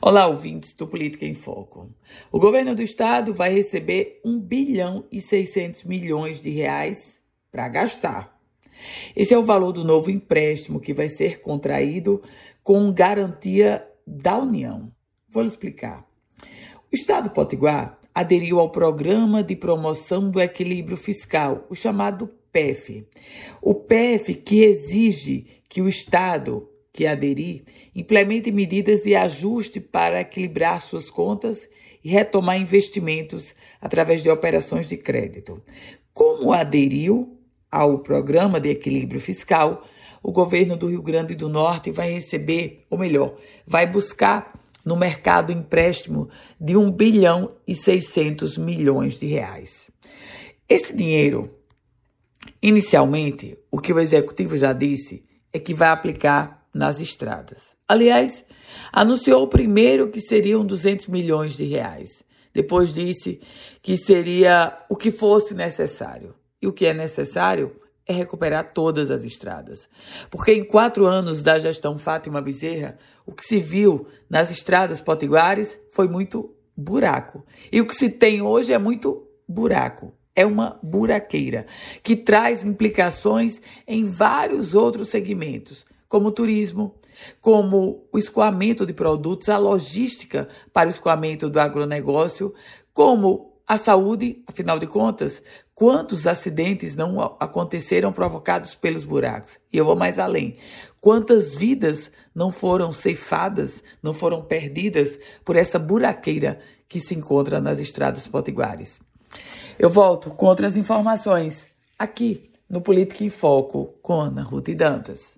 Olá, ouvintes do Política em Foco. O governo do estado vai receber 1 bilhão e 600 milhões de reais para gastar. Esse é o valor do novo empréstimo que vai ser contraído com garantia da União. Vou explicar. O estado potiguar aderiu ao Programa de Promoção do Equilíbrio Fiscal, o chamado PEF. O PEF que exige que o estado que aderir implemente medidas de ajuste para equilibrar suas contas e retomar investimentos através de operações de crédito. Como aderiu ao Programa de Equilíbrio Fiscal, o governo do Rio Grande do Norte vai receber, ou melhor, vai buscar no mercado empréstimo de 1 bilhão e 600 milhões de reais. Esse dinheiro, inicialmente, o que o executivo já disse é que vai aplicar nas estradas. Aliás, anunciou primeiro que seriam 200 milhões de reais. Depois disse que seria o que fosse necessário. E o que é necessário é recuperar todas as estradas. Porque em quatro anos da gestão Fátima Bezerra, o que se viu nas estradas potiguares foi muito buraco. E o que se tem hoje é muito buraco. É uma buraqueira que traz implicações em vários outros segmentos, como o turismo, como o escoamento de produtos, a logística para o escoamento do agronegócio, como a saúde, afinal de contas, quantos acidentes não aconteceram provocados pelos buracos? E eu vou mais além. Quantas vidas não foram ceifadas, não foram perdidas por essa buraqueira que se encontra nas estradas potiguares? Eu volto com outras informações aqui no Política em Foco com Ana Ruth Dantas.